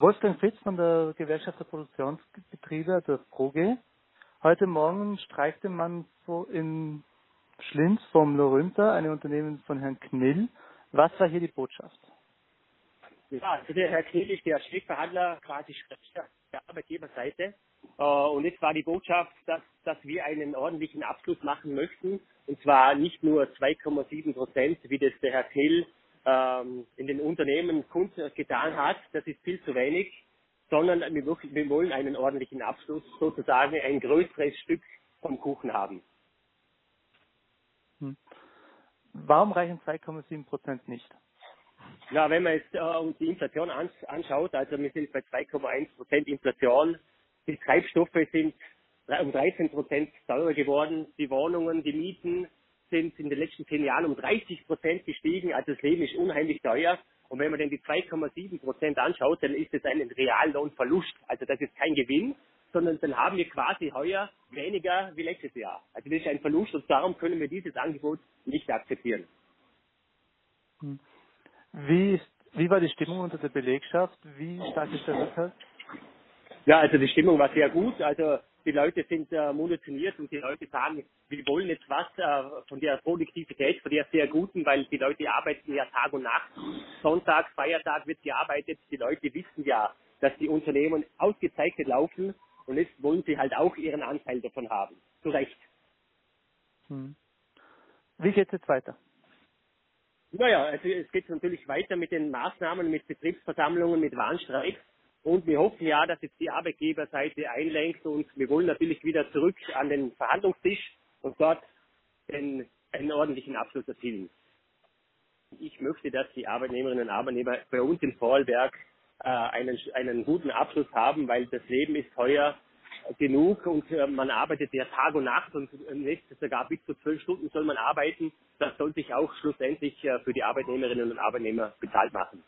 Wolfgang Fritz von der Gewerkschaft der Produktionsbetriebe, der ProG. Heute Morgen streikte man in Schlinz vom Lorümter, einem Unternehmen von Herrn Knill. Was war hier die Botschaft? Ja, also der Herr Knill ist der Streikverhandler quasi der Arbeitgeberseite. Äh, und jetzt war die Botschaft, dass, dass wir einen ordentlichen Abschluss machen möchten. Und zwar nicht nur 2,7 Prozent, wie das der Herr Knill ähm, in den Unternehmen getan hat. Das ist viel zu wenig. Sondern wir, wir wollen einen ordentlichen Abschluss, sozusagen ein größeres Stück vom Kuchen haben. Hm. Warum reichen 2,7 Prozent nicht? Ja, wenn man jetzt äh, uns die Inflation anschaut, also wir sind bei 2,1 Prozent Inflation. Die Treibstoffe sind um 13 Prozent teurer geworden. Die Wohnungen, die Mieten sind in den letzten zehn Jahren um 30 Prozent gestiegen. Also das Leben ist unheimlich teuer. Und wenn man dann die 2,7 Prozent anschaut, dann ist es ein Reallohnverlust. Also das ist kein Gewinn, sondern dann haben wir quasi heuer weniger wie letztes Jahr. Also das ist ein Verlust und darum können wir dieses Angebot nicht akzeptieren. Hm. Wie, ist, wie war die Stimmung unter der Belegschaft? Wie stark ist der Rückhalt? Ja, also die Stimmung war sehr gut. Also die Leute sind äh, munitioniert und die Leute sagen, wir wollen jetzt was äh, von der Produktivität, von der sehr guten, weil die Leute arbeiten ja Tag und Nacht. Sonntag, Feiertag wird gearbeitet. Die Leute wissen ja, dass die Unternehmen ausgezeichnet laufen und jetzt wollen sie halt auch ihren Anteil davon haben. Zu Recht. Hm. Wie geht es jetzt weiter? Naja, also es geht natürlich weiter mit den Maßnahmen, mit Betriebsversammlungen, mit Warnstreiks. Und wir hoffen ja, dass jetzt die Arbeitgeberseite einlenkt und wir wollen natürlich wieder zurück an den Verhandlungstisch und dort den, einen ordentlichen Abschluss erzielen. Ich möchte, dass die Arbeitnehmerinnen und Arbeitnehmer bei uns in Vorarlberg äh, einen, einen guten Abschluss haben, weil das Leben ist heuer genug und äh, man arbeitet ja Tag und Nacht und nächstes sogar bis zu zwölf Stunden soll man arbeiten. Das soll sich auch schlussendlich äh, für die Arbeitnehmerinnen und Arbeitnehmer bezahlt machen.